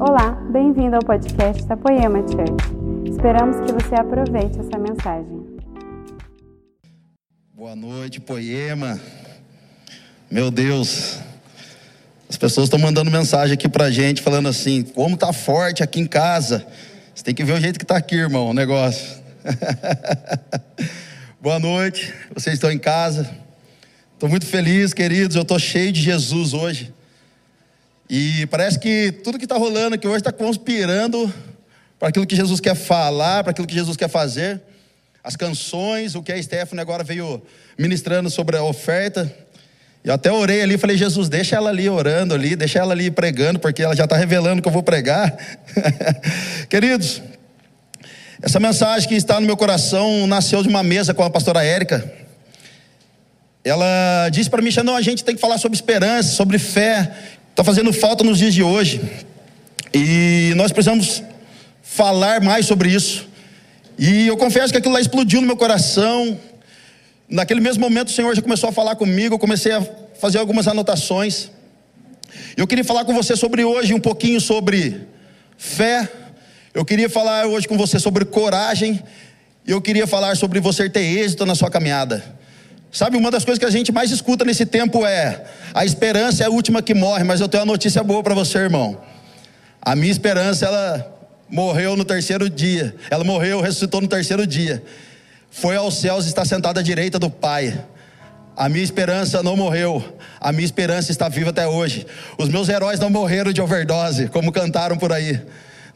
Olá, bem-vindo ao podcast da Poema Church. Esperamos que você aproveite essa mensagem. Boa noite, Poema. Meu Deus, as pessoas estão mandando mensagem aqui pra gente, falando assim: como tá forte aqui em casa. Você tem que ver o jeito que tá aqui, irmão, o negócio. Boa noite, vocês estão em casa. Estou muito feliz, queridos. Eu estou cheio de Jesus hoje. E parece que tudo que está rolando aqui hoje está conspirando para aquilo que Jesus quer falar, para aquilo que Jesus quer fazer. As canções, o que a Stephanie agora veio ministrando sobre a oferta. Eu até orei ali, falei, Jesus, deixa ela ali orando ali, deixa ela ali pregando, porque ela já está revelando que eu vou pregar. Queridos, essa mensagem que está no meu coração nasceu de uma mesa com a pastora Érica. Ela disse para mim, não, a gente tem que falar sobre esperança, sobre fé. Está fazendo falta nos dias de hoje. E nós precisamos falar mais sobre isso. E eu confesso que aquilo lá explodiu no meu coração. Naquele mesmo momento o Senhor já começou a falar comigo, eu comecei a fazer algumas anotações. Eu queria falar com você sobre hoje um pouquinho sobre fé. Eu queria falar hoje com você sobre coragem. Eu queria falar sobre você ter êxito na sua caminhada. Sabe, uma das coisas que a gente mais escuta nesse tempo é: a esperança é a última que morre, mas eu tenho uma notícia boa para você, irmão. A minha esperança, ela morreu no terceiro dia. Ela morreu, ressuscitou no terceiro dia. Foi aos céus e está sentada à direita do Pai. A minha esperança não morreu. A minha esperança está viva até hoje. Os meus heróis não morreram de overdose, como cantaram por aí.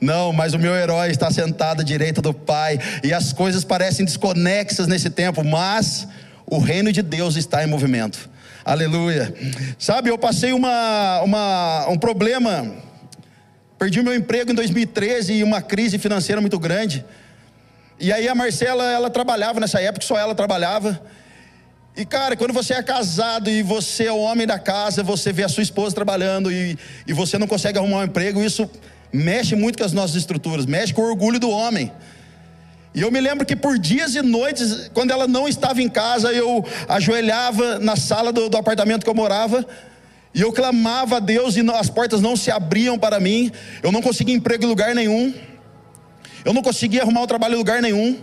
Não, mas o meu herói está sentado à direita do Pai. E as coisas parecem desconexas nesse tempo, mas o reino de Deus está em movimento. Aleluia. Sabe, eu passei uma, uma, um problema. Perdi meu emprego em 2013 e uma crise financeira muito grande. E aí a Marcela, ela trabalhava nessa época, só ela trabalhava. E cara, quando você é casado e você é o homem da casa, você vê a sua esposa trabalhando e, e você não consegue arrumar um emprego, isso mexe muito com as nossas estruturas, mexe com o orgulho do homem. E eu me lembro que por dias e noites, quando ela não estava em casa, eu ajoelhava na sala do, do apartamento que eu morava. E eu clamava a Deus e as portas não se abriam para mim. Eu não conseguia emprego em lugar nenhum. Eu não conseguia arrumar um trabalho em lugar nenhum.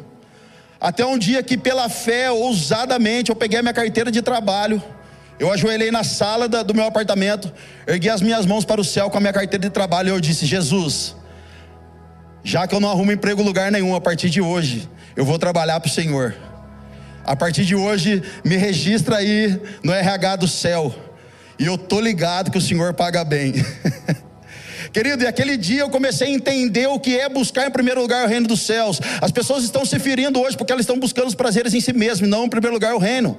Até um dia que, pela fé, ousadamente, eu peguei a minha carteira de trabalho. Eu ajoelhei na sala da, do meu apartamento, ergui as minhas mãos para o céu com a minha carteira de trabalho e eu disse: Jesus, já que eu não arrumo emprego em lugar nenhum, a partir de hoje, eu vou trabalhar para o Senhor. A partir de hoje, me registra aí no RH do céu. E eu tô ligado que o Senhor paga bem. Querido, e aquele dia eu comecei a entender o que é buscar em primeiro lugar o reino dos céus. As pessoas estão se ferindo hoje porque elas estão buscando os prazeres em si mesmas, não em primeiro lugar o reino.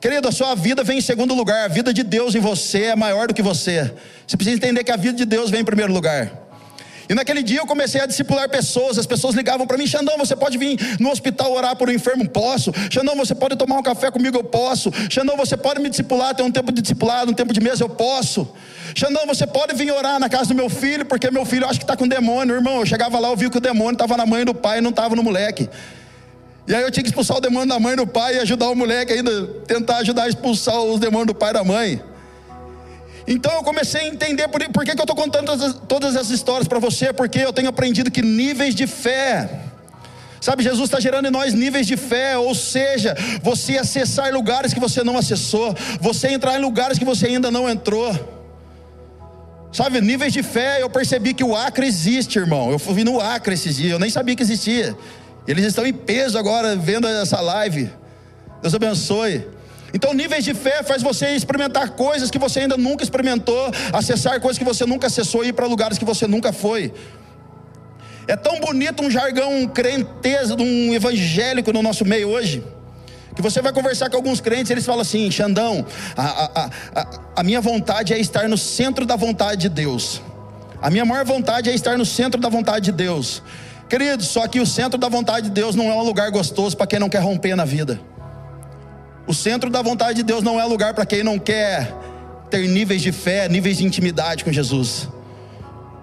Querido, a sua vida vem em segundo lugar, a vida de Deus em você é maior do que você. Você precisa entender que a vida de Deus vem em primeiro lugar. E naquele dia eu comecei a discipular pessoas. As pessoas ligavam para mim: Xandão, você pode vir no hospital orar por um enfermo? Posso. Xandão, você pode tomar um café comigo? Eu posso. Xandão, você pode me discipular? Tem um tempo de discipulado, um tempo de mesa? Eu posso. Xandão, você pode vir orar na casa do meu filho? Porque meu filho acho que está com demônio. Irmão, eu chegava lá, eu vi que o demônio estava na mãe do pai, não estava no moleque. E aí eu tinha que expulsar o demônio da mãe e do pai e ajudar o moleque ainda, tentar ajudar a expulsar os demônios do pai e da mãe. Então eu comecei a entender por, por que, que eu estou contando todas, todas essas histórias para você, porque eu tenho aprendido que níveis de fé, sabe, Jesus está gerando em nós níveis de fé, ou seja, você acessar lugares que você não acessou, você entrar em lugares que você ainda não entrou. Sabe, níveis de fé, eu percebi que o Acre existe, irmão. Eu fui no Acre esses dias, eu nem sabia que existia. Eles estão em peso agora vendo essa live. Deus abençoe. Então, níveis de fé faz você experimentar coisas que você ainda nunca experimentou, acessar coisas que você nunca acessou e ir para lugares que você nunca foi. É tão bonito um jargão crenteza, um evangélico no nosso meio hoje. Que você vai conversar com alguns crentes, eles falam assim: Xandão, a, a, a, a minha vontade é estar no centro da vontade de Deus. A minha maior vontade é estar no centro da vontade de Deus. Querido, só que o centro da vontade de Deus não é um lugar gostoso para quem não quer romper na vida. O centro da vontade de Deus não é lugar para quem não quer ter níveis de fé, níveis de intimidade com Jesus.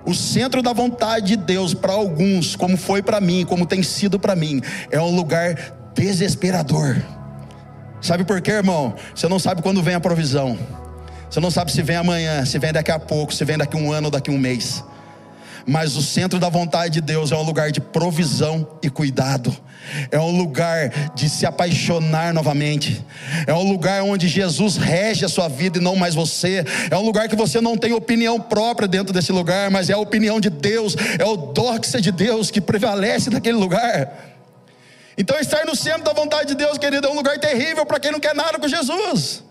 O centro da vontade de Deus para alguns, como foi para mim, como tem sido para mim, é um lugar desesperador. Sabe por quê, irmão? Você não sabe quando vem a provisão. Você não sabe se vem amanhã, se vem daqui a pouco, se vem daqui um ano daqui um mês. Mas o centro da vontade de Deus é um lugar de provisão e cuidado. É um lugar de se apaixonar novamente. É um lugar onde Jesus rege a sua vida e não mais você. É um lugar que você não tem opinião própria dentro desse lugar, mas é a opinião de Deus, é o doxa de Deus que prevalece naquele lugar. Então, estar no centro da vontade de Deus, querido, é um lugar terrível para quem não quer nada com Jesus.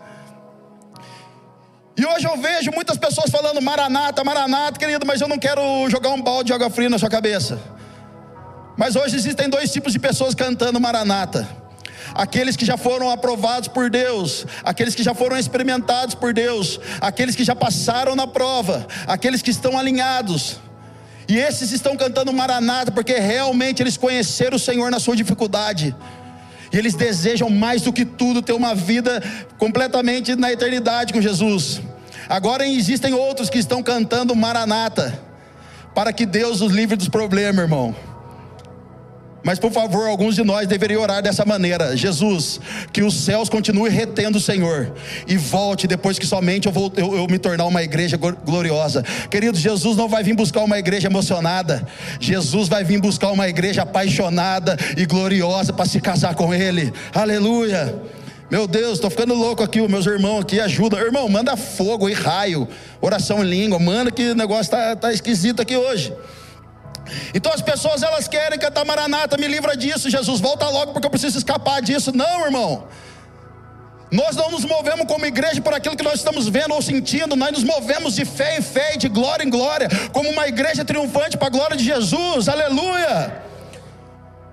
E hoje eu vejo muitas pessoas falando maranata, maranata, querido, mas eu não quero jogar um balde de água fria na sua cabeça. Mas hoje existem dois tipos de pessoas cantando maranata. Aqueles que já foram aprovados por Deus, aqueles que já foram experimentados por Deus, aqueles que já passaram na prova, aqueles que estão alinhados. E esses estão cantando maranata porque realmente eles conheceram o Senhor na sua dificuldade. E eles desejam mais do que tudo ter uma vida completamente na eternidade com Jesus. Agora existem outros que estão cantando Maranata, para que Deus os livre dos problemas, irmão. Mas por favor, alguns de nós deveriam orar dessa maneira: Jesus, que os céus continuem retendo o Senhor e volte depois que somente eu, vou, eu, eu me tornar uma igreja gloriosa. Querido, Jesus não vai vir buscar uma igreja emocionada, Jesus vai vir buscar uma igreja apaixonada e gloriosa para se casar com Ele. Aleluia. Meu Deus, estou ficando louco aqui, meus irmãos aqui ajudam. Irmão, manda fogo e raio, oração em língua, manda que o negócio está tá esquisito aqui hoje. Então as pessoas elas querem cantar Maranata, me livra disso, Jesus, volta logo porque eu preciso escapar disso. Não, irmão. Nós não nos movemos como igreja por aquilo que nós estamos vendo ou sentindo, nós nos movemos de fé em fé, de glória em glória, como uma igreja triunfante para a glória de Jesus, aleluia.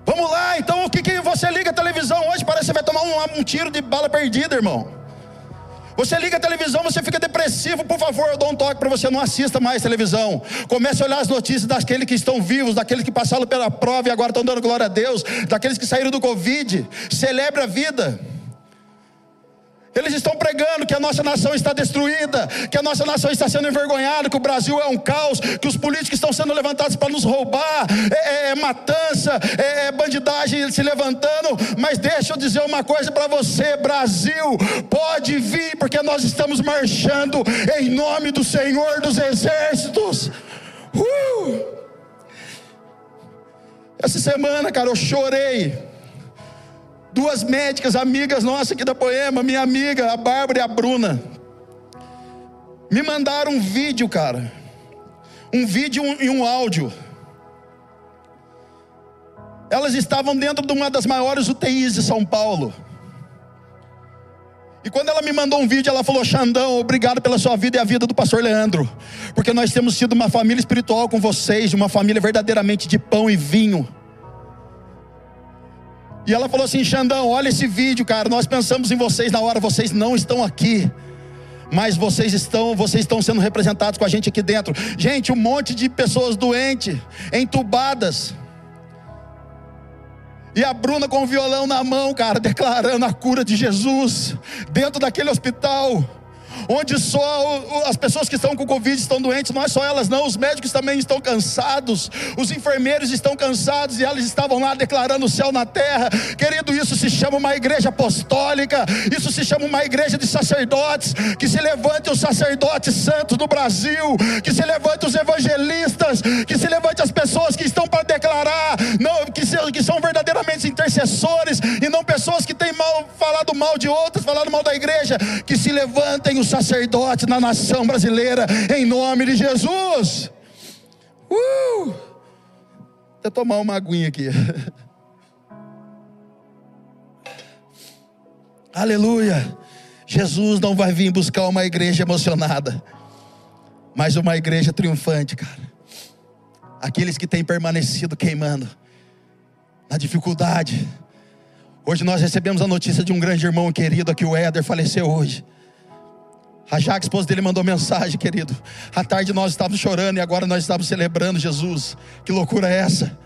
Vamos lá, então o que, que você liga a televisão hoje? Parece que você vai tomar um, um tiro de bala perdida, irmão. Você liga a televisão, você fica depressivo, por favor, eu dou um toque para você, não assista mais televisão. Comece a olhar as notícias daqueles que estão vivos, daqueles que passaram pela prova e agora estão dando glória a Deus, daqueles que saíram do Covid. Celebre a vida. Eles estão pregando que a nossa nação está destruída, que a nossa nação está sendo envergonhada, que o Brasil é um caos, que os políticos estão sendo levantados para nos roubar, é, é, é matança, é, é bandidagem se levantando. Mas deixa eu dizer uma coisa para você: Brasil, pode vir, porque nós estamos marchando em nome do Senhor dos Exércitos. Uh! Essa semana, cara, eu chorei Duas médicas, amigas nossas aqui da Poema, minha amiga, a Bárbara e a Bruna, me mandaram um vídeo, cara. Um vídeo e um áudio. Elas estavam dentro de uma das maiores UTIs de São Paulo. E quando ela me mandou um vídeo, ela falou: Xandão, obrigado pela sua vida e a vida do pastor Leandro, porque nós temos sido uma família espiritual com vocês, uma família verdadeiramente de pão e vinho. E ela falou assim: Xandão, olha esse vídeo, cara. Nós pensamos em vocês na hora, vocês não estão aqui. Mas vocês estão, vocês estão sendo representados com a gente aqui dentro. Gente, um monte de pessoas doentes, entubadas. E a Bruna com o violão na mão, cara, declarando a cura de Jesus dentro daquele hospital onde só as pessoas que estão com Covid estão doentes, não é só elas, não, os médicos também estão cansados, os enfermeiros estão cansados e elas estavam lá declarando o céu na terra. Querido, isso se chama uma igreja apostólica, isso se chama uma igreja de sacerdotes, que se levante os sacerdotes santos do Brasil, que se levante os evangelistas, que se levante as pessoas que estão para declarar, não, que, se, que são verdadeiramente intercessores e não pessoas que têm mal, falado mal de outras, falado mal da igreja, que se levantem os sacerdotes na nação brasileira, em nome de Jesus. Uh! Vou tomar uma aguinha aqui. Aleluia. Jesus não vai vir buscar uma igreja emocionada, mas uma igreja triunfante, cara. Aqueles que têm permanecido queimando na dificuldade. Hoje nós recebemos a notícia de um grande irmão querido aqui, o Éder, faleceu hoje. A Jaque, esposa dele, mandou mensagem, querido. À tarde nós estávamos chorando e agora nós estávamos celebrando Jesus. Que loucura é essa?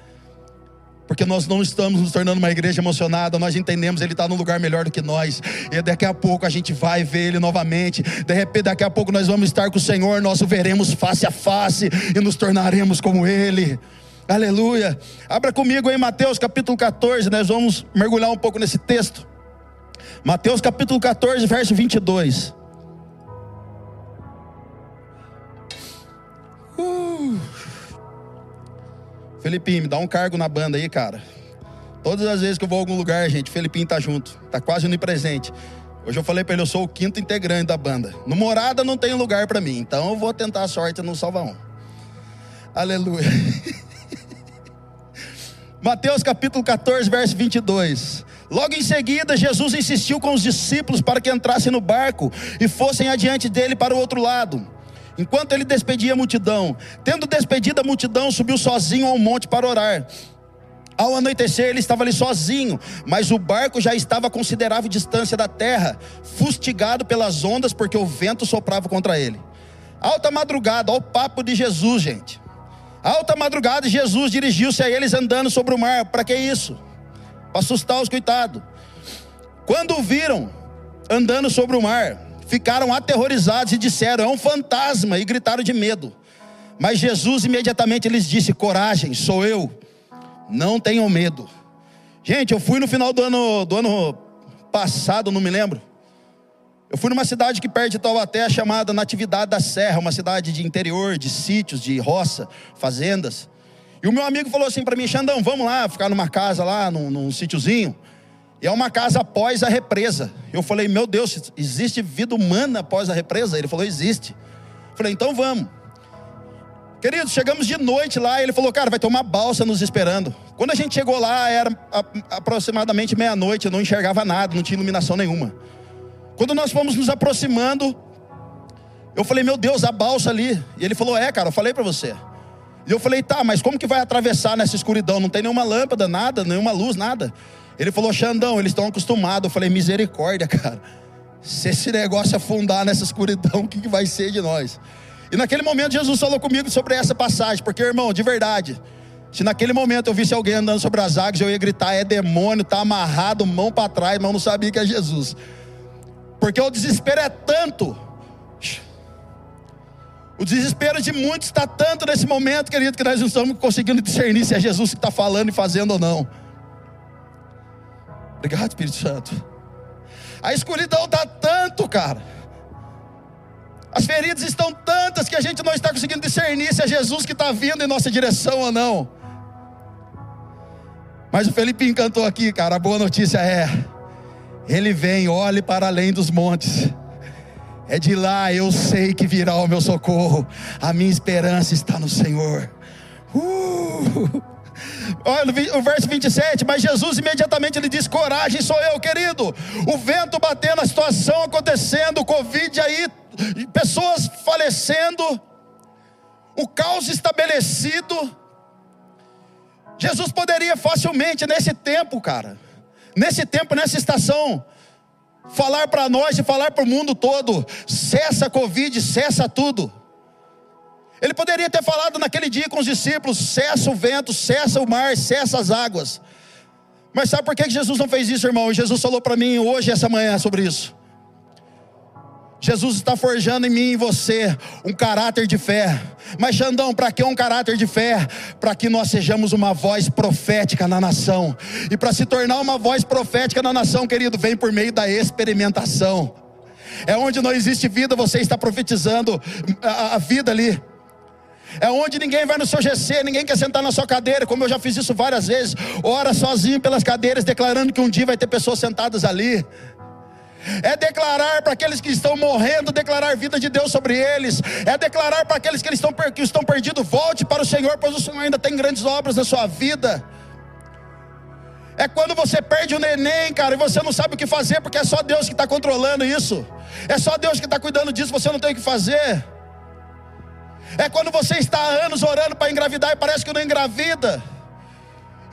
Porque nós não estamos nos tornando uma igreja emocionada, nós entendemos Ele está num lugar melhor do que nós. E daqui a pouco a gente vai ver Ele novamente. De repente, daqui a pouco nós vamos estar com o Senhor, nós o veremos face a face e nos tornaremos como Ele. Aleluia. Abra comigo em Mateus capítulo 14, nós vamos mergulhar um pouco nesse texto. Mateus capítulo 14, verso 22. Felipinho, me dá um cargo na banda aí, cara. Todas as vezes que eu vou a algum lugar, gente, Felipinho tá junto. Tá quase onipresente. Hoje eu falei para ele, eu sou o quinto integrante da banda. No Morada não tem lugar para mim, então eu vou tentar a sorte no Salvaão. Aleluia. Mateus capítulo 14, verso 22. Logo em seguida, Jesus insistiu com os discípulos para que entrassem no barco e fossem adiante dele para o outro lado. Enquanto ele despedia a multidão, tendo despedido a multidão, subiu sozinho ao monte para orar. Ao anoitecer, ele estava ali sozinho, mas o barco já estava a considerável distância da terra, fustigado pelas ondas, porque o vento soprava contra ele. Alta madrugada, ao papo de Jesus, gente. Alta madrugada, Jesus dirigiu-se a eles andando sobre o mar. Para que isso? Para assustar os coitados. Quando o viram andando sobre o mar, ficaram aterrorizados e disseram: É um fantasma, e gritaram de medo. Mas Jesus imediatamente lhes disse: Coragem, sou eu não tenham medo. Gente, eu fui no final do ano, do ano passado, não me lembro. Eu fui numa cidade que perto de Taubaté, chamada Natividade da Serra, uma cidade de interior, de sítios, de roça, fazendas. E o meu amigo falou assim para mim, Xandão, vamos lá, ficar numa casa lá, num, num sítiozinho. E é uma casa após a represa. Eu falei, meu Deus, existe vida humana após a represa? Ele falou, existe. Eu falei, então vamos. Queridos, chegamos de noite lá ele falou, cara, vai ter uma balsa nos esperando. Quando a gente chegou lá, era aproximadamente meia-noite, eu não enxergava nada, não tinha iluminação nenhuma. Quando nós fomos nos aproximando, eu falei, meu Deus, a balsa ali. E ele falou, é, cara, eu falei para você. E eu falei, tá, mas como que vai atravessar nessa escuridão? Não tem nenhuma lâmpada, nada, nenhuma luz, nada. Ele falou, Xandão, eles estão acostumados. Eu falei, misericórdia, cara. Se esse negócio afundar nessa escuridão, o que, que vai ser de nós? E naquele momento Jesus falou comigo sobre essa passagem, porque irmão, de verdade, se naquele momento eu visse alguém andando sobre as águas, eu ia gritar: é demônio, tá amarrado, mão para trás, mas eu não sabia que é Jesus. Porque o desespero é tanto. O desespero de muitos está tanto nesse momento, querido, que nós não estamos conseguindo discernir se é Jesus que está falando e fazendo ou não. Obrigado, Espírito Santo. A escuridão está tanto, cara. As feridas estão tantas que a gente não está conseguindo discernir se é Jesus que está vindo em nossa direção ou não. Mas o Felipe encantou aqui, cara. A boa notícia é: Ele vem, olhe para além dos montes. É de lá eu sei que virá o meu socorro. A minha esperança está no Senhor. Uh! Olha o verso 27, mas Jesus imediatamente lhe diz: Coragem, sou eu, querido. O vento batendo, a situação acontecendo, o Covid aí pessoas falecendo, o caos estabelecido. Jesus poderia facilmente, nesse tempo, cara, nesse tempo, nessa estação, falar para nós e falar para o mundo todo: cessa a Covid, cessa tudo. Ele poderia ter falado naquele dia com os discípulos: cessa o vento, cessa o mar, cessa as águas. Mas sabe por que Jesus não fez isso, irmão? Jesus falou para mim hoje, essa manhã, sobre isso. Jesus está forjando em mim e você um caráter de fé. Mas Xandão, para que um caráter de fé? Para que nós sejamos uma voz profética na nação. E para se tornar uma voz profética na nação, querido, vem por meio da experimentação. É onde não existe vida, você está profetizando a, a vida ali. É onde ninguém vai no seu GC, ninguém quer sentar na sua cadeira, como eu já fiz isso várias vezes. Ora sozinho pelas cadeiras, declarando que um dia vai ter pessoas sentadas ali é declarar para aqueles que estão morrendo, declarar vida de Deus sobre eles, é declarar para aqueles que estão, que estão perdidos, volte para o Senhor, pois o Senhor ainda tem grandes obras na sua vida. É quando você perde o neném, cara, e você não sabe o que fazer, porque é só Deus que está controlando isso, é só Deus que está cuidando disso, você não tem o que fazer. É quando você está há anos orando para engravidar e parece que não engravida.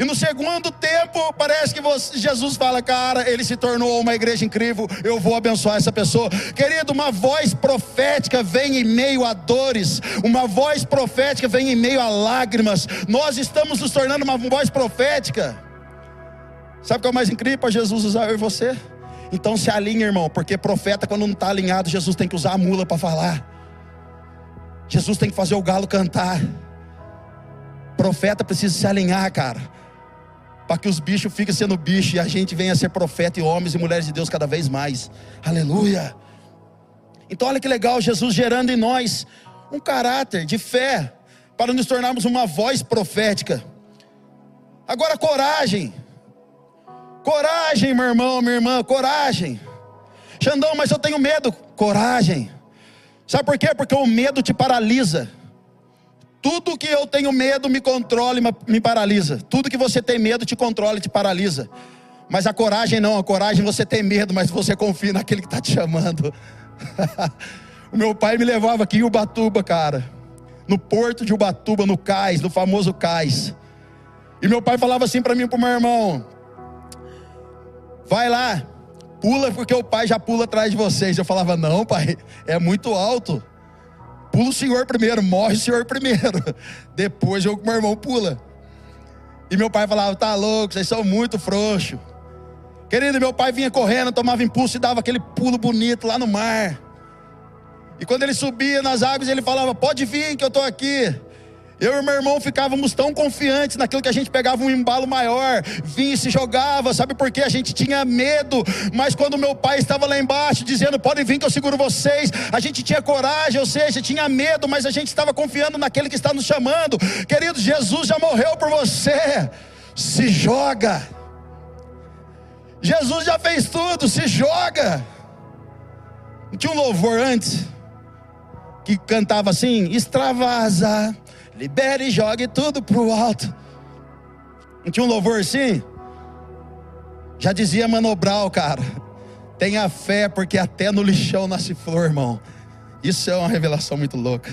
E no segundo tempo, parece que você, Jesus fala, cara, ele se tornou uma igreja incrível, eu vou abençoar essa pessoa. Querido, uma voz profética vem em meio a dores, uma voz profética vem em meio a lágrimas. Nós estamos nos tornando uma voz profética. Sabe o que é o mais incrível para Jesus usar eu e você? Então se alinha, irmão, porque profeta, quando não está alinhado, Jesus tem que usar a mula para falar. Jesus tem que fazer o galo cantar. Profeta precisa se alinhar, cara para que os bichos fiquem sendo bicho e a gente venha a ser profeta e homens e mulheres de Deus cada vez mais. Aleluia. Então, olha que legal, Jesus gerando em nós um caráter de fé para nos tornarmos uma voz profética. Agora, coragem. Coragem, meu irmão, minha irmã, coragem. Xandão, mas eu tenho medo. Coragem. Sabe por quê? Porque o medo te paralisa. Tudo que eu tenho medo me controla e me paralisa. Tudo que você tem medo te controla e te paralisa. Mas a coragem não, a coragem você tem medo, mas você confia naquele que está te chamando. o meu pai me levava aqui em Ubatuba, cara. No porto de Ubatuba, no cais, no famoso cais. E meu pai falava assim para mim e para o meu irmão: Vai lá, pula porque o pai já pula atrás de vocês. Eu falava: Não, pai, é muito alto. Pula o senhor primeiro, morre o senhor primeiro. Depois eu com meu irmão pula. E meu pai falava: Tá louco, vocês são muito frouxos. Querido, meu pai vinha correndo, tomava impulso e dava aquele pulo bonito lá no mar. E quando ele subia nas águas, ele falava: Pode vir que eu estou aqui. Eu e meu irmão ficávamos tão confiantes naquilo que a gente pegava um embalo maior, vinha e se jogava, sabe por quê? A gente tinha medo, mas quando meu pai estava lá embaixo dizendo: podem vir que eu seguro vocês, a gente tinha coragem, ou seja, tinha medo, mas a gente estava confiando naquele que está nos chamando. Querido, Jesus já morreu por você, se joga. Jesus já fez tudo, se joga. Não tinha um louvor antes que cantava assim: extravasa libere e jogue tudo para o alto. Não tinha um louvor assim? Já dizia Manobral, cara. Tenha fé, porque até no lixão nasce flor, irmão. Isso é uma revelação muito louca.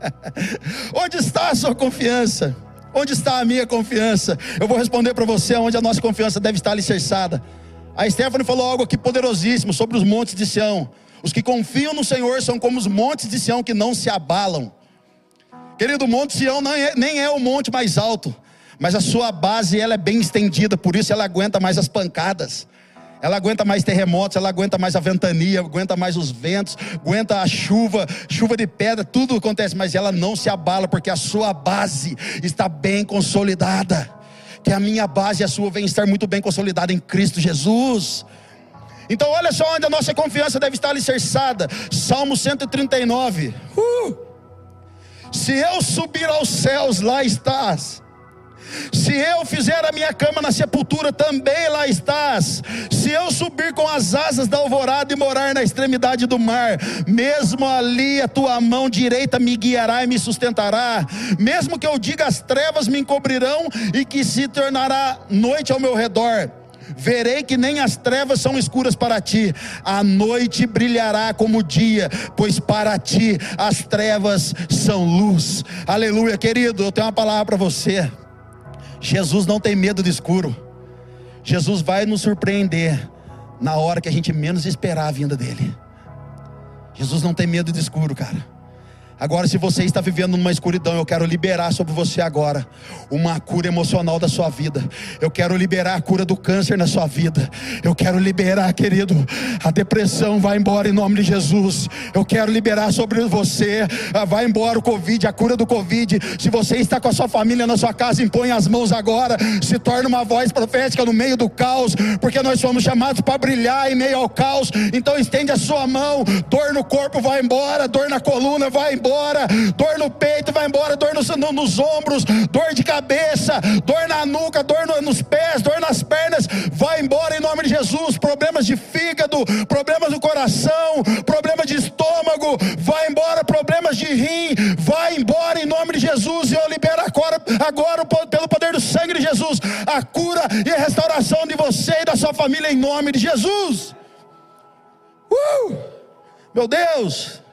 onde está a sua confiança? Onde está a minha confiança? Eu vou responder para você onde a nossa confiança deve estar alicerçada. A Stephanie falou algo aqui poderosíssimo sobre os montes de Sião. Os que confiam no Senhor são como os montes de Sião que não se abalam. Querido, o Monte Sião é, nem é o monte mais alto, mas a sua base ela é bem estendida, por isso ela aguenta mais as pancadas. Ela aguenta mais terremotos, ela aguenta mais a ventania, aguenta mais os ventos, aguenta a chuva, chuva de pedra, tudo acontece, mas ela não se abala porque a sua base está bem consolidada. Que a minha base e a sua vem estar muito bem consolidada em Cristo Jesus. Então, olha só onde a nossa confiança deve estar alicerçada. Salmo 139. Uh! Se eu subir aos céus, lá estás. Se eu fizer a minha cama na sepultura, também lá estás. Se eu subir com as asas da alvorada e morar na extremidade do mar, mesmo ali a tua mão direita me guiará e me sustentará. Mesmo que eu diga as trevas me encobrirão e que se tornará noite ao meu redor verei que nem as trevas são escuras para ti, a noite brilhará como o dia, pois para ti as trevas são luz. Aleluia, querido, eu tenho uma palavra para você. Jesus não tem medo do escuro. Jesus vai nos surpreender na hora que a gente menos esperar a vinda dele. Jesus não tem medo do escuro, cara. Agora, se você está vivendo numa escuridão, eu quero liberar sobre você agora uma cura emocional da sua vida. Eu quero liberar a cura do câncer na sua vida. Eu quero liberar, querido, a depressão vai embora em nome de Jesus. Eu quero liberar sobre você, ah, vai embora o Covid, a cura do Covid. Se você está com a sua família na sua casa, impõe as mãos agora. Se torne uma voz profética no meio do caos, porque nós somos chamados para brilhar em meio ao caos. Então estende a sua mão. Dor no corpo vai embora, dor na coluna vai embora embora, dor no peito vai embora, dor nos, no, nos ombros, dor de cabeça, dor na nuca, dor no, nos pés, dor nas pernas, vai embora em nome de Jesus. Problemas de fígado, problemas do coração, problemas de estômago, vai embora, problemas de rim, vai embora em nome de Jesus. E eu libero agora, agora pelo poder do sangue de Jesus, a cura e a restauração de você e da sua família em nome de Jesus. Uh! Meu Deus!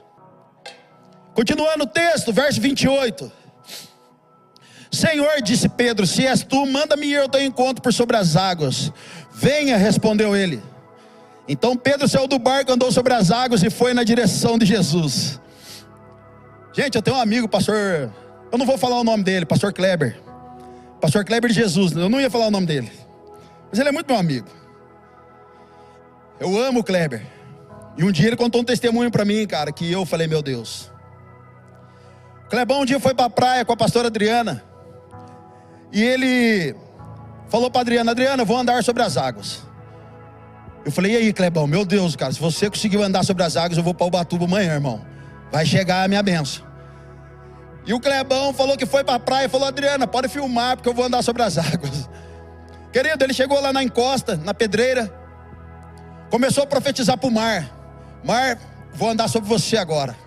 Continuando o texto, verso 28. Senhor, disse Pedro, se és tu, manda-me ir ao teu encontro por sobre as águas. Venha, respondeu ele. Então Pedro saiu do barco, andou sobre as águas e foi na direção de Jesus. Gente, eu tenho um amigo, pastor. Eu não vou falar o nome dele, pastor Kleber. Pastor Kleber de Jesus, eu não ia falar o nome dele. Mas ele é muito meu amigo. Eu amo o Kleber. E um dia ele contou um testemunho para mim, cara, que eu falei, meu Deus. Clebão um dia foi para a praia com a pastora Adriana. E ele falou para Adriana: Adriana, eu vou andar sobre as águas. Eu falei: E aí, Clebão, meu Deus, cara, se você conseguiu andar sobre as águas, eu vou para o Batuba amanhã, irmão. Vai chegar a minha benção. E o Clebão falou que foi para a praia e falou: Adriana, pode filmar, porque eu vou andar sobre as águas. Querido, ele chegou lá na encosta, na pedreira, começou a profetizar para o mar: Mar, vou andar sobre você agora.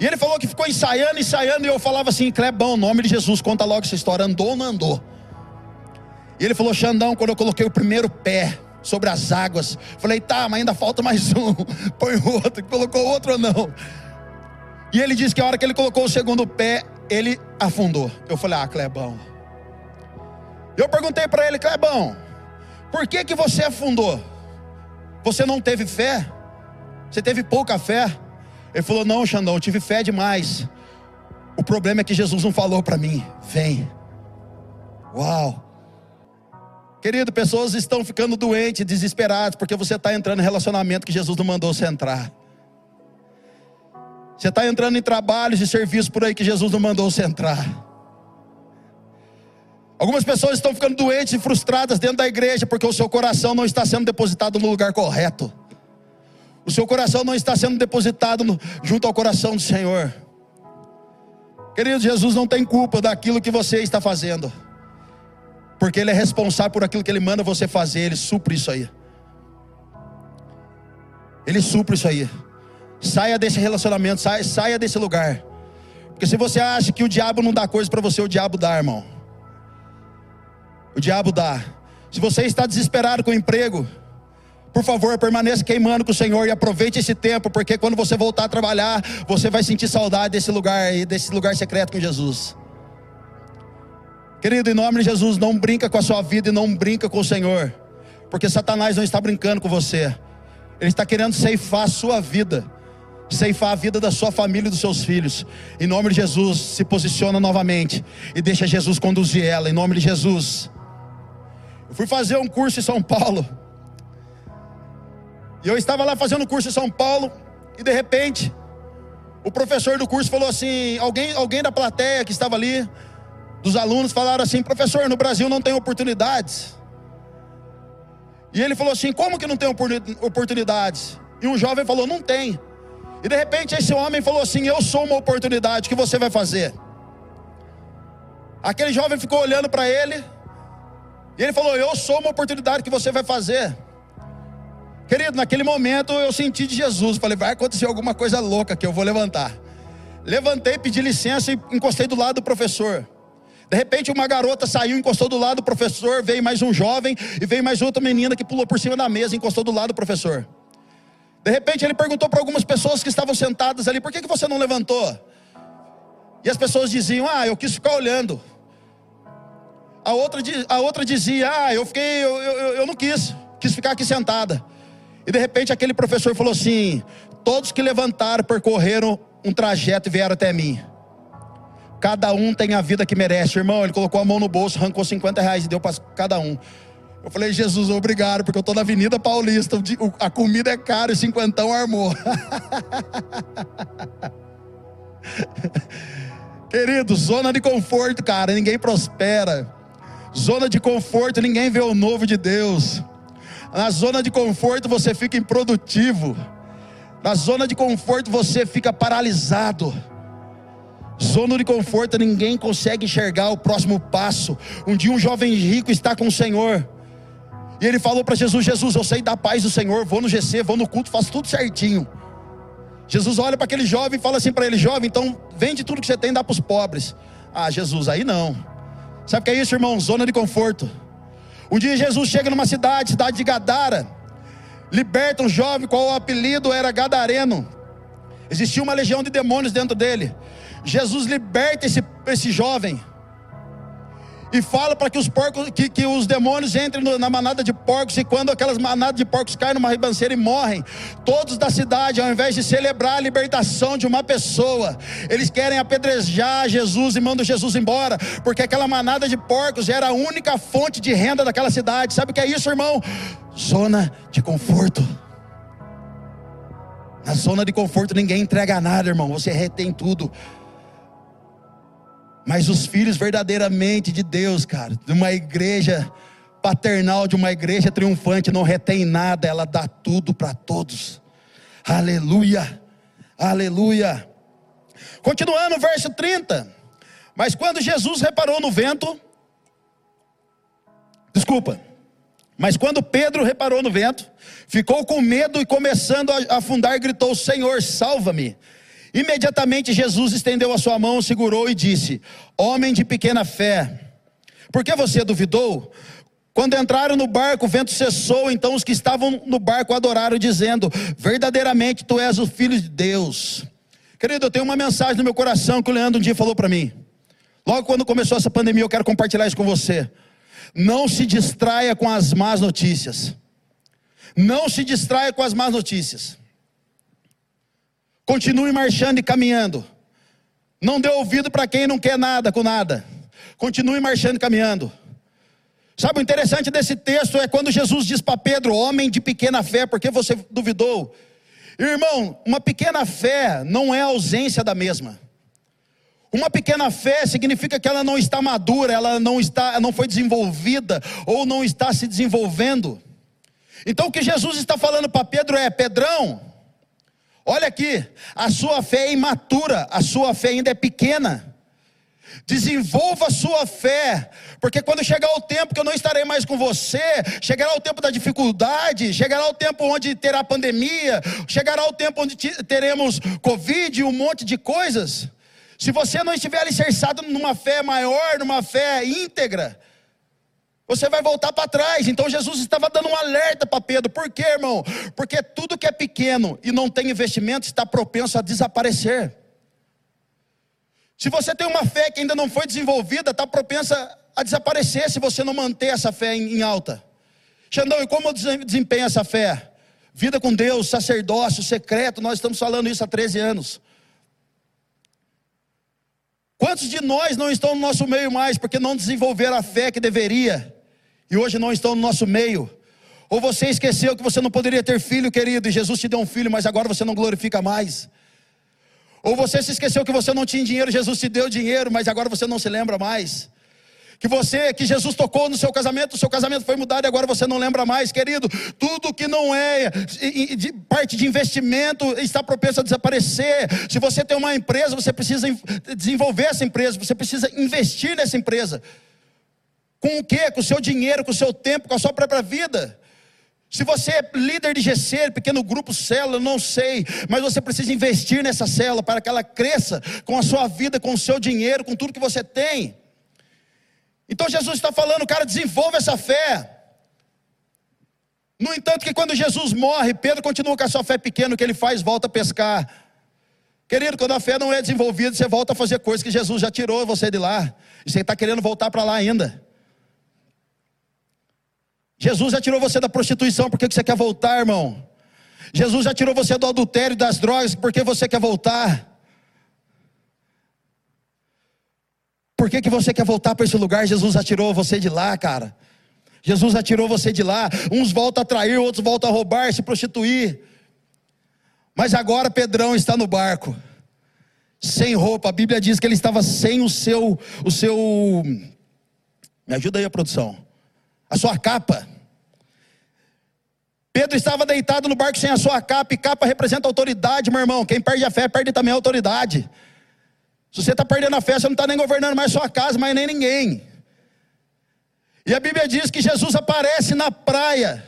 E ele falou que ficou ensaiando, ensaiando, e eu falava assim: Clebão, nome de Jesus, conta logo essa história, andou ou não andou? E ele falou: Xandão, quando eu coloquei o primeiro pé sobre as águas, falei: tá, mas ainda falta mais um, põe outro, colocou outro ou não? E ele disse que a hora que ele colocou o segundo pé, ele afundou. Eu falei: ah, Clebão. Eu perguntei para ele: Clebão, por que que você afundou? Você não teve fé? Você teve pouca fé? Ele falou: Não, Xandão, eu tive fé demais. O problema é que Jesus não falou para mim: Vem. Uau. Querido, pessoas estão ficando doentes, desesperadas, porque você está entrando em relacionamento que Jesus não mandou você entrar. Você está entrando em trabalhos e serviços por aí que Jesus não mandou você entrar. Algumas pessoas estão ficando doentes e frustradas dentro da igreja porque o seu coração não está sendo depositado no lugar correto. O seu coração não está sendo depositado junto ao coração do Senhor. Querido, Jesus não tem culpa daquilo que você está fazendo, porque Ele é responsável por aquilo que Ele manda você fazer, Ele supre isso aí. Ele supre isso aí. Saia desse relacionamento, saia, saia desse lugar. Porque se você acha que o diabo não dá coisa para você, o diabo dá, irmão. O diabo dá. Se você está desesperado com o emprego, por favor, permaneça queimando com o Senhor e aproveite esse tempo, porque quando você voltar a trabalhar, você vai sentir saudade desse lugar e desse lugar secreto com Jesus. Querido, em nome de Jesus, não brinca com a sua vida e não brinca com o Senhor, porque Satanás não está brincando com você, ele está querendo ceifar a sua vida, ceifar a vida da sua família e dos seus filhos. Em nome de Jesus, se posiciona novamente e deixa Jesus conduzir ela, em nome de Jesus. Eu fui fazer um curso em São Paulo. E eu estava lá fazendo curso em São Paulo, e de repente, o professor do curso falou assim: alguém, alguém da plateia que estava ali, dos alunos, falaram assim: professor, no Brasil não tem oportunidades. E ele falou assim: como que não tem oportunidades? E um jovem falou: não tem. E de repente esse homem falou assim: eu sou uma oportunidade, o que você vai fazer? Aquele jovem ficou olhando para ele, e ele falou: eu sou uma oportunidade que você vai fazer. Querido, naquele momento eu senti de Jesus. Falei, vai acontecer alguma coisa louca que eu vou levantar. Levantei, pedi licença e encostei do lado do professor. De repente, uma garota saiu, encostou do lado do professor. Veio mais um jovem e veio mais outra menina que pulou por cima da mesa, encostou do lado do professor. De repente, ele perguntou para algumas pessoas que estavam sentadas ali: por que, que você não levantou? E as pessoas diziam: ah, eu quis ficar olhando. A outra, a outra dizia: ah, eu fiquei, eu, eu, eu não quis, quis ficar aqui sentada. E de repente aquele professor falou assim: Todos que levantaram percorreram um trajeto e vieram até mim. Cada um tem a vida que merece, irmão. Ele colocou a mão no bolso, arrancou 50 reais e deu para cada um. Eu falei, Jesus, obrigado, porque eu estou na Avenida Paulista, a comida é cara e cinquentão armou. Querido, zona de conforto, cara, ninguém prospera. Zona de conforto, ninguém vê o novo de Deus. Na zona de conforto você fica improdutivo. Na zona de conforto você fica paralisado. Zona de conforto ninguém consegue enxergar o próximo passo. Um dia um jovem rico está com o Senhor. E ele falou para Jesus: Jesus, eu sei da paz do Senhor, vou no GC, vou no culto, faço tudo certinho. Jesus olha para aquele jovem e fala assim para ele: Jovem, então vende tudo que você tem e dá para os pobres. Ah, Jesus, aí não. Sabe o que é isso, irmão? Zona de conforto. Um dia Jesus chega numa cidade, cidade de Gadara, liberta um jovem qual o apelido era Gadareno. Existia uma legião de demônios dentro dele. Jesus liberta esse, esse jovem e fala para que os porcos, que, que os demônios entrem na manada de porcos, e quando aquelas manadas de porcos caem numa ribanceira e morrem, todos da cidade, ao invés de celebrar a libertação de uma pessoa, eles querem apedrejar Jesus e mandam Jesus embora, porque aquela manada de porcos era a única fonte de renda daquela cidade. Sabe o que é isso, irmão? Zona de conforto. Na zona de conforto ninguém entrega nada, irmão. Você retém tudo. Mas os filhos verdadeiramente de Deus, cara, de uma igreja paternal, de uma igreja triunfante, não retém nada, ela dá tudo para todos. Aleluia, aleluia. Continuando, verso 30. Mas quando Jesus reparou no vento, desculpa, mas quando Pedro reparou no vento, ficou com medo e começando a afundar, gritou: Senhor, salva-me. Imediatamente Jesus estendeu a sua mão, segurou e disse: Homem de pequena fé, por que você duvidou? Quando entraram no barco, o vento cessou, então os que estavam no barco adoraram, dizendo: Verdadeiramente tu és o filho de Deus. Querido, eu tenho uma mensagem no meu coração que o Leandro um dia falou para mim. Logo quando começou essa pandemia, eu quero compartilhar isso com você. Não se distraia com as más notícias. Não se distraia com as más notícias. Continue marchando e caminhando. Não dê ouvido para quem não quer nada com nada. Continue marchando e caminhando. Sabe o interessante desse texto é quando Jesus diz para Pedro, homem de pequena fé, porque você duvidou? Irmão, uma pequena fé não é ausência da mesma. Uma pequena fé significa que ela não está madura, ela não está, não foi desenvolvida ou não está se desenvolvendo. Então o que Jesus está falando para Pedro é: Pedrão, olha aqui, a sua fé é imatura, a sua fé ainda é pequena. Desenvolva a sua fé, porque quando chegar o tempo que eu não estarei mais com você, chegará o tempo da dificuldade, chegará o tempo onde terá pandemia, chegará o tempo onde teremos Covid, um monte de coisas. Se você não estiver alicerçado numa fé maior, numa fé íntegra, você vai voltar para trás. Então Jesus estava dando um alerta para Pedro. Por quê, irmão? Porque tudo que é pequeno e não tem investimento está propenso a desaparecer. Se você tem uma fé que ainda não foi desenvolvida, está propensa a desaparecer se você não manter essa fé em, alta. Xandão, e como eu desempenho essa fé? Vida com Deus, sacerdócio, secreto, nós estamos falando isso há 13 anos. Quantos de nós não estão no nosso meio mais porque não desenvolveram a fé que deveria e hoje não estão no nosso meio? Ou você esqueceu que você não poderia ter filho, querido, e Jesus te deu um filho, mas agora você não glorifica mais? Ou você se esqueceu que você não tinha dinheiro, Jesus te deu dinheiro, mas agora você não se lembra mais? que você, que Jesus tocou no seu casamento, o seu casamento foi mudado e agora você não lembra mais, querido. Tudo que não é de parte de investimento está propenso a desaparecer. Se você tem uma empresa, você precisa desenvolver essa empresa, você precisa investir nessa empresa. Com o quê? Com o seu dinheiro, com o seu tempo, com a sua própria vida. Se você é líder de GC, pequeno grupo, célula, não sei, mas você precisa investir nessa célula para que ela cresça com a sua vida, com o seu dinheiro, com tudo que você tem. Então Jesus está falando, cara, desenvolva essa fé. No entanto, que quando Jesus morre, Pedro continua com a sua fé pequena, o que ele faz? Volta a pescar. Querido, quando a fé não é desenvolvida, você volta a fazer coisas que Jesus já tirou você de lá. E você está querendo voltar para lá ainda. Jesus já tirou você da prostituição, por que você quer voltar, irmão? Jesus já tirou você do adultério, das drogas, por que você quer voltar? Por que, que você quer voltar para esse lugar? Jesus atirou você de lá, cara. Jesus atirou você de lá. Uns voltam a trair, outros voltam a roubar, se prostituir. Mas agora Pedrão está no barco, sem roupa. A Bíblia diz que ele estava sem o seu, o seu. Me ajuda aí a produção. A sua capa. Pedro estava deitado no barco sem a sua capa, e capa representa autoridade, meu irmão. Quem perde a fé perde também a autoridade. Se você está perdendo a fé, você não está nem governando mais sua casa, mas nem ninguém. E a Bíblia diz que Jesus aparece na praia.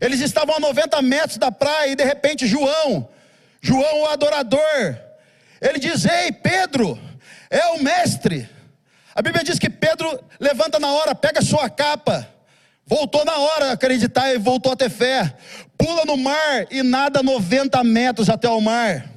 Eles estavam a 90 metros da praia e de repente João, João o adorador, ele diz: Ei, Pedro, é o mestre. A Bíblia diz que Pedro levanta na hora, pega sua capa, voltou na hora a acreditar e voltou a ter fé, pula no mar e nada 90 metros até o mar.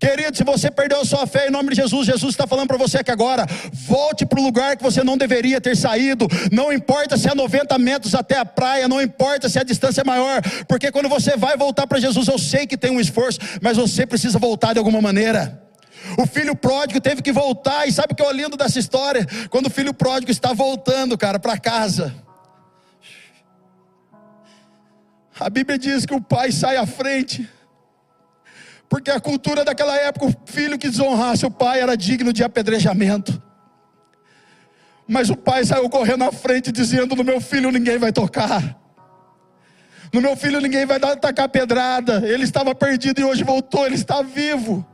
Querido, se você perdeu a sua fé em nome de Jesus, Jesus está falando para você que agora volte para o lugar que você não deveria ter saído. Não importa se é 90 metros até a praia, não importa se a distância é maior, porque quando você vai voltar para Jesus, eu sei que tem um esforço, mas você precisa voltar de alguma maneira. O filho pródigo teve que voltar, e sabe o que é o lindo dessa história? Quando o filho pródigo está voltando, cara, para casa. A Bíblia diz que o pai sai à frente. Porque a cultura daquela época, o filho que desonrasse o pai era digno de apedrejamento. Mas o pai saiu correndo na frente, dizendo: No meu filho ninguém vai tocar. No meu filho ninguém vai dar, tacar pedrada. Ele estava perdido e hoje voltou, ele está vivo.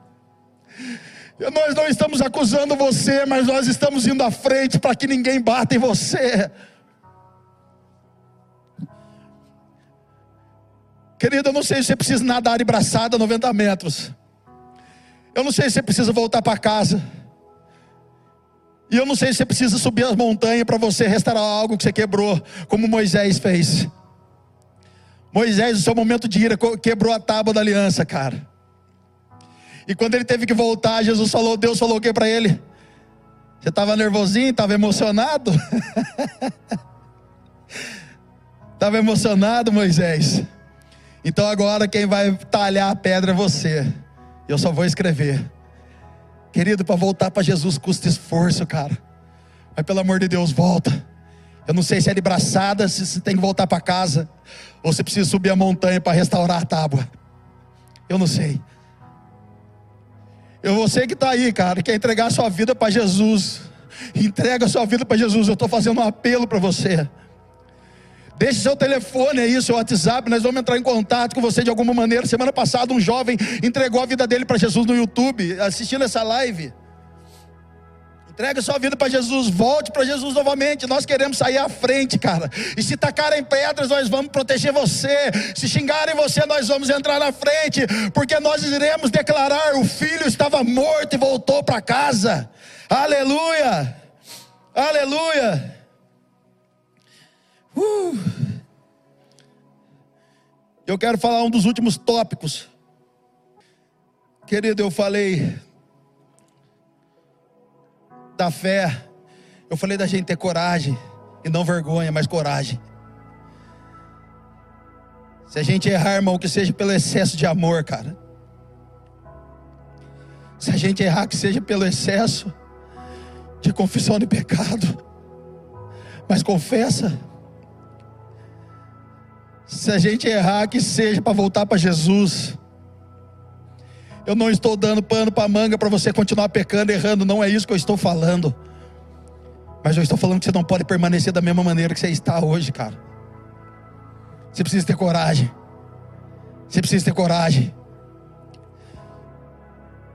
Nós não estamos acusando você, mas nós estamos indo à frente para que ninguém bata em você. Querido, eu não sei se você precisa nadar de braçada 90 metros. Eu não sei se você precisa voltar para casa. E eu não sei se você precisa subir as montanhas para você restaurar algo que você quebrou, como Moisés fez. Moisés, no seu momento de ira, quebrou a tábua da aliança, cara. E quando ele teve que voltar, Jesus falou, Deus falou o que para ele? Você estava nervosinho, estava emocionado? Estava emocionado, Moisés? Então agora quem vai talhar a pedra é você. Eu só vou escrever. Querido, para voltar para Jesus custa esforço, cara. Mas pelo amor de Deus, volta. Eu não sei se é de braçada, se você tem que voltar para casa, ou se precisa subir a montanha para restaurar a tábua. Eu não sei. Eu você que está aí, cara, quer entregar a sua vida para Jesus. Entrega a sua vida para Jesus. Eu estou fazendo um apelo para você. Deixe seu telefone aí, seu WhatsApp, nós vamos entrar em contato com você de alguma maneira. Semana passada, um jovem entregou a vida dele para Jesus no YouTube, assistindo essa live. Entrega sua vida para Jesus, volte para Jesus novamente. Nós queremos sair à frente, cara. E se tacarem pedras, nós vamos proteger você. Se xingarem você, nós vamos entrar na frente, porque nós iremos declarar: o filho estava morto e voltou para casa. Aleluia! Aleluia! Uh. Eu quero falar um dos últimos tópicos. Querido, eu falei da fé. Eu falei da gente ter coragem e não vergonha, mas coragem. Se a gente errar, irmão, que seja pelo excesso de amor, cara. Se a gente errar, que seja pelo excesso de confissão de pecado. Mas confessa. Se a gente errar, que seja para voltar para Jesus. Eu não estou dando pano para manga para você continuar pecando, errando, não é isso que eu estou falando. Mas eu estou falando que você não pode permanecer da mesma maneira que você está hoje, cara. Você precisa ter coragem. Você precisa ter coragem.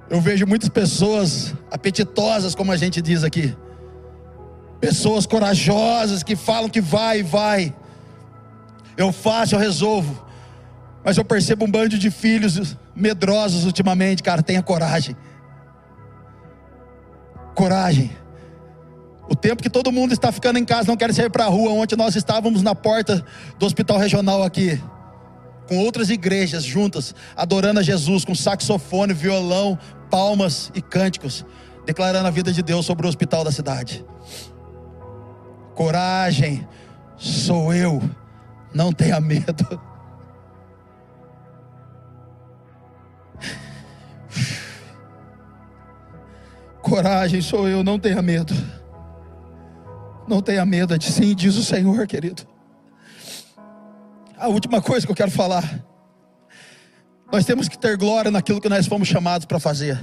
Eu vejo muitas pessoas apetitosas, como a gente diz aqui. Pessoas corajosas que falam que vai e vai. Eu faço, eu resolvo. Mas eu percebo um bando de filhos medrosos ultimamente, cara. Tenha coragem. Coragem. O tempo que todo mundo está ficando em casa, não quer sair para a rua. Ontem nós estávamos na porta do hospital regional aqui, com outras igrejas juntas, adorando a Jesus, com saxofone, violão, palmas e cânticos, declarando a vida de Deus sobre o hospital da cidade. Coragem, sou eu não tenha medo. Coragem sou eu, não tenha medo. Não tenha medo, de sim, diz o Senhor, querido. A última coisa que eu quero falar. Nós temos que ter glória naquilo que nós fomos chamados para fazer.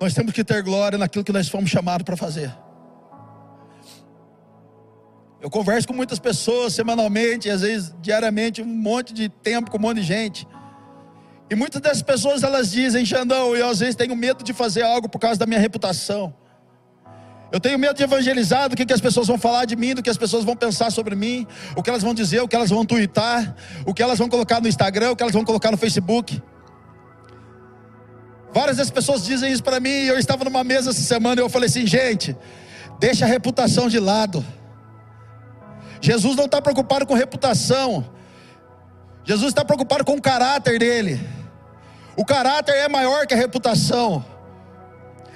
Nós temos que ter glória naquilo que nós fomos chamados para fazer. Eu converso com muitas pessoas semanalmente, às vezes diariamente, um monte de tempo com um monte de gente. E muitas dessas pessoas elas dizem, Xandão, eu às vezes tenho medo de fazer algo por causa da minha reputação. Eu tenho medo de evangelizar, do que, que as pessoas vão falar de mim, do que as pessoas vão pensar sobre mim, o que elas vão dizer, o que elas vão twittar, o que elas vão colocar no Instagram, o que elas vão colocar no Facebook. Várias das pessoas dizem isso para mim, eu estava numa mesa essa semana e eu falei assim, gente, deixa a reputação de lado. Jesus não está preocupado com reputação. Jesus está preocupado com o caráter dele. O caráter é maior que a reputação.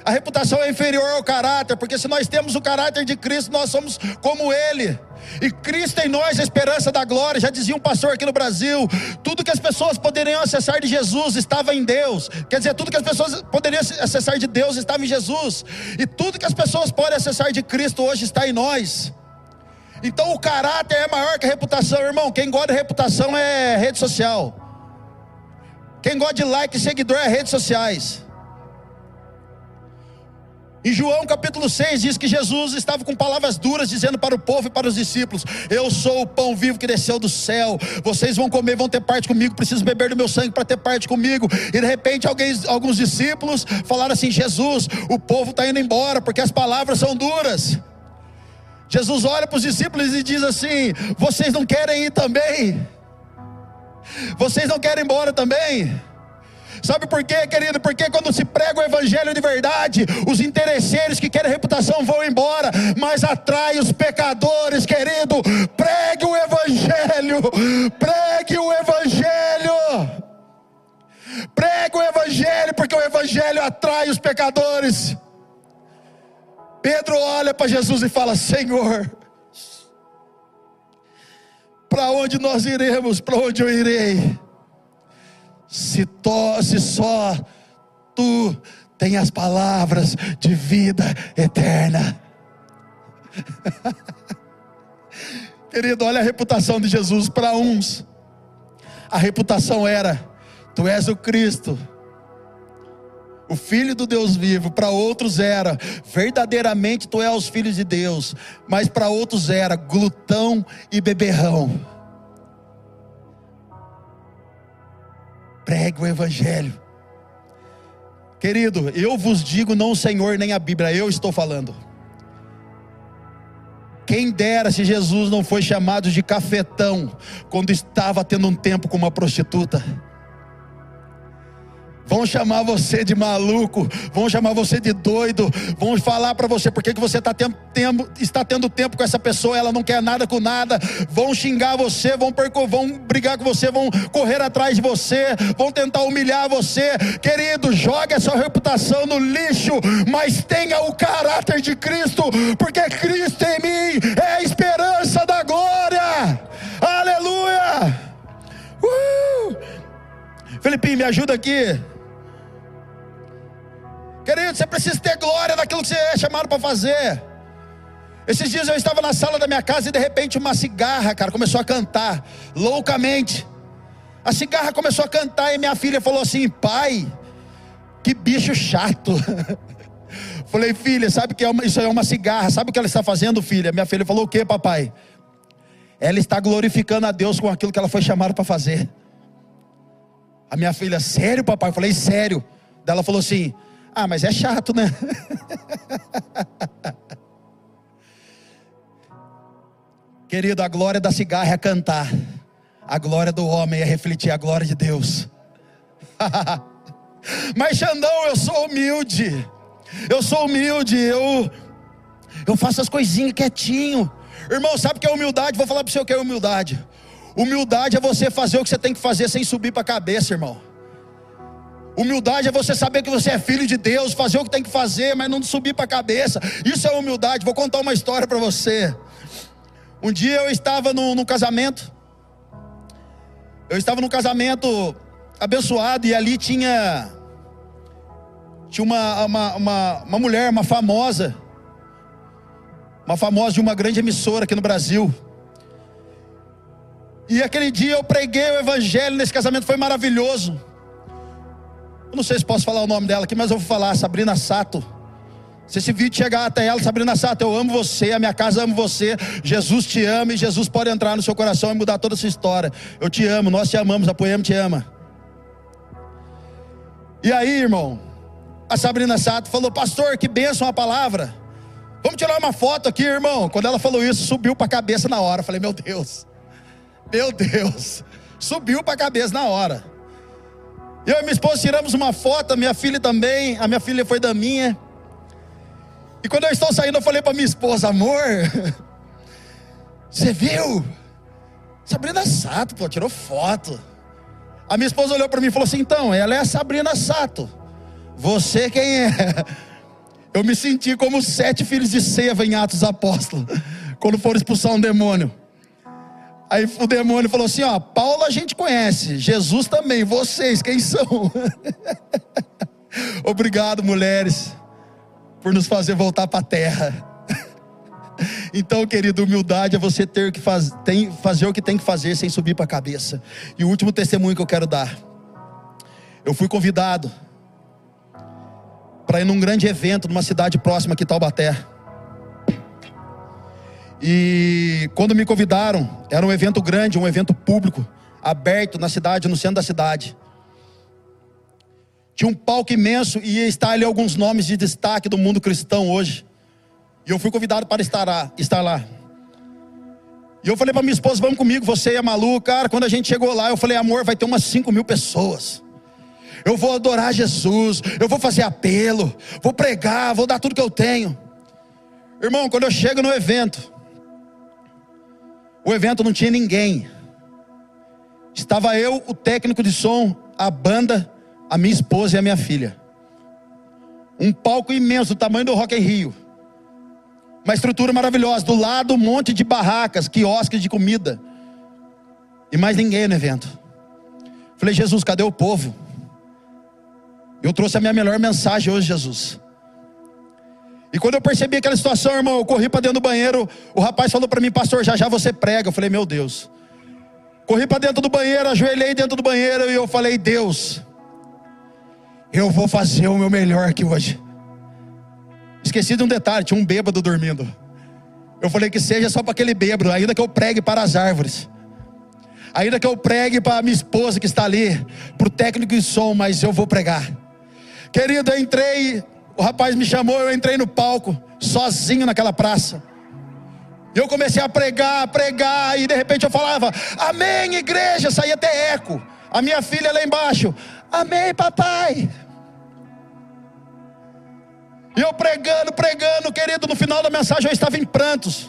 A reputação é inferior ao caráter, porque se nós temos o caráter de Cristo, nós somos como Ele. E Cristo em nós, a esperança da glória. Já dizia um pastor aqui no Brasil: tudo que as pessoas poderiam acessar de Jesus estava em Deus. Quer dizer, tudo que as pessoas poderiam acessar de Deus estava em Jesus. E tudo que as pessoas podem acessar de Cristo hoje está em nós. Então o caráter é maior que a reputação, irmão. Quem gosta de reputação é rede social. Quem gosta de like e seguidor é redes sociais. Em João capítulo 6 diz que Jesus estava com palavras duras dizendo para o povo e para os discípulos: Eu sou o pão vivo que desceu do céu. Vocês vão comer, vão ter parte comigo, precisam beber do meu sangue para ter parte comigo. E de repente alguém, alguns discípulos falaram assim: Jesus, o povo está indo embora porque as palavras são duras. Jesus olha para os discípulos e diz assim: Vocês não querem ir também? Vocês não querem ir embora também? Sabe por quê, querido? Porque quando se prega o evangelho de verdade, os interesseiros que querem reputação vão embora, mas atrai os pecadores, querido. Pregue o evangelho, pregue o evangelho. Pregue o evangelho, porque o evangelho atrai os pecadores. Pedro olha para Jesus e fala: Senhor, para onde nós iremos? Para onde eu irei? Se, to, se só tu tem as palavras de vida eterna. Querido, olha a reputação de Jesus para uns. A reputação era: Tu és o Cristo, o Filho do Deus vivo. Para outros era: Verdadeiramente Tu és os filhos de Deus. Mas para outros era: glutão e beberrão. Pregue o Evangelho. Querido, eu vos digo, não o Senhor nem a Bíblia, eu estou falando. Quem dera se Jesus não foi chamado de cafetão quando estava tendo um tempo com uma prostituta. Vão chamar você de maluco, vão chamar você de doido, vão falar para você porque que você tá está tendo tempo com essa pessoa, ela não quer nada com nada, vão xingar você, vão, perco, vão brigar com você, vão correr atrás de você, vão tentar humilhar você. Querido, jogue a sua reputação no lixo, mas tenha o caráter de Cristo, porque Cristo em mim é a esperança da glória. Aleluia! Uh! Me ajuda aqui. Querido, você precisa ter glória naquilo que você é chamado para fazer. Esses dias eu estava na sala da minha casa e de repente uma cigarra, cara, começou a cantar loucamente. A cigarra começou a cantar e minha filha falou assim: pai, que bicho chato. Falei, filha, sabe que é uma, isso é uma cigarra? Sabe o que ela está fazendo, filha? Minha filha falou: o que, papai? Ela está glorificando a Deus com aquilo que ela foi chamada para fazer. A minha filha, sério, papai? Eu falei, sério. Ela falou assim: ah, mas é chato, né? Querido, a glória da cigarra é cantar, a glória do homem é refletir a glória de Deus. mas Xandão, eu sou humilde, eu sou humilde, eu, eu faço as coisinhas quietinho. Irmão, sabe o que é humildade? Vou falar para você o que é humildade. Humildade é você fazer o que você tem que fazer sem subir para a cabeça, irmão. Humildade é você saber que você é filho de Deus, fazer o que tem que fazer, mas não subir para a cabeça. Isso é humildade. Vou contar uma história para você. Um dia eu estava num, num casamento. Eu estava num casamento abençoado e ali tinha tinha uma, uma, uma, uma mulher, uma famosa, uma famosa de uma grande emissora aqui no Brasil. E aquele dia eu preguei o evangelho nesse casamento, foi maravilhoso. Eu não sei se posso falar o nome dela aqui, mas eu vou falar, Sabrina Sato. Se esse vídeo chegar até ela, Sabrina Sato, eu amo você, a minha casa ama você, Jesus te ama e Jesus pode entrar no seu coração e mudar toda a sua história. Eu te amo, nós te amamos, a Poema te ama. E aí, irmão, a Sabrina Sato falou, pastor, que bênção a palavra. Vamos tirar uma foto aqui, irmão. Quando ela falou isso, subiu para a cabeça na hora. falei, meu Deus, meu Deus, subiu para a cabeça na hora. Eu e minha esposa tiramos uma foto, minha filha também, a minha filha foi da minha. E quando eu estou saindo, eu falei para minha esposa, amor, você viu? Sabrina Sato, pô, tirou foto. A minha esposa olhou para mim e falou assim: então, ela é a Sabrina Sato. Você quem é? Eu me senti como sete filhos de Seva em Atos Apóstolos, quando foram expulsar um demônio. Aí o demônio falou assim: ó, Paulo a gente conhece, Jesus também, vocês quem são? Obrigado, mulheres, por nos fazer voltar para a terra. Então, querido, humildade é você ter que faz, tem, fazer o que tem que fazer sem subir para a cabeça. E o último testemunho que eu quero dar. Eu fui convidado para ir num grande evento numa cidade próxima aqui, Taubaté. E quando me convidaram, era um evento grande, um evento público, aberto na cidade, no centro da cidade. Tinha um palco imenso e ia estar ali alguns nomes de destaque do mundo cristão hoje. E eu fui convidado para estar lá. Estar lá. E eu falei para minha esposa, vamos comigo, você e a Malu. Cara, quando a gente chegou lá, eu falei, amor, vai ter umas 5 mil pessoas. Eu vou adorar Jesus, eu vou fazer apelo, vou pregar, vou dar tudo que eu tenho. Irmão, quando eu chego no evento, o evento não tinha ninguém. Estava eu, o técnico de som, a banda, a minha esposa e a minha filha. Um palco imenso, do tamanho do Rock em Rio. Uma estrutura maravilhosa. Do lado, um monte de barracas, quiosques de comida. E mais ninguém no evento. Falei, Jesus, cadê o povo? Eu trouxe a minha melhor mensagem hoje, Jesus. E quando eu percebi aquela situação, irmão, eu corri para dentro do banheiro. O rapaz falou para mim, pastor, já já você prega. Eu falei, meu Deus. Corri para dentro do banheiro, ajoelhei dentro do banheiro e eu falei, Deus, eu vou fazer o meu melhor aqui hoje. Esqueci de um detalhe: tinha um bêbado dormindo. Eu falei que seja só para aquele bêbado, ainda que eu pregue para as árvores. Ainda que eu pregue para minha esposa que está ali, para o técnico de som, mas eu vou pregar. Querido, eu entrei o rapaz me chamou, eu entrei no palco, sozinho naquela praça. E eu comecei a pregar, a pregar, e de repente eu falava, Amém, igreja, saía até eco. A minha filha lá embaixo, Amém, papai. E eu pregando, pregando, querido, no final da mensagem eu estava em prantos.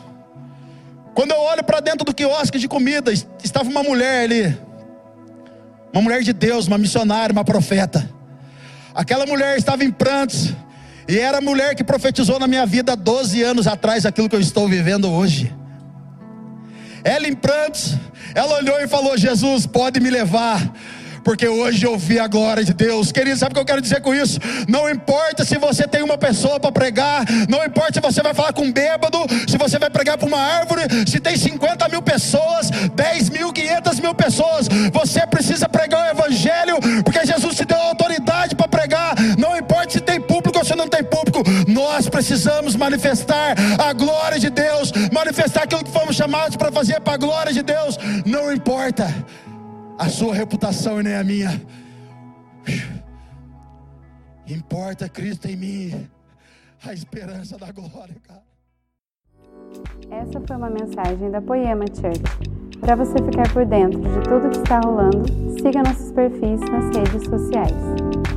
Quando eu olho para dentro do quiosque de comida, estava uma mulher ali. Uma mulher de Deus, uma missionária, uma profeta. Aquela mulher estava em prantos. E era a mulher que profetizou na minha vida 12 anos atrás aquilo que eu estou vivendo hoje. Ela em prantos, ela olhou e falou: Jesus, pode me levar porque hoje eu vi a glória de Deus. Querido, sabe o que eu quero dizer com isso? Não importa se você tem uma pessoa para pregar, não importa se você vai falar com um bêbado, se você vai pregar para uma árvore, se tem 50 mil pessoas, 10 mil, 500 mil pessoas, você precisa pregar o Evangelho, porque Jesus te deu autoridade para pregar, não importa se tem público se não tem público, nós precisamos manifestar a glória de Deus, manifestar aquilo que fomos chamados para fazer para a glória de Deus, não importa a sua reputação e nem a minha. Importa Cristo em mim, a esperança da glória, cara. Essa foi uma mensagem da Poema Church. Para você ficar por dentro de tudo que está rolando, siga nossos perfis nas redes sociais.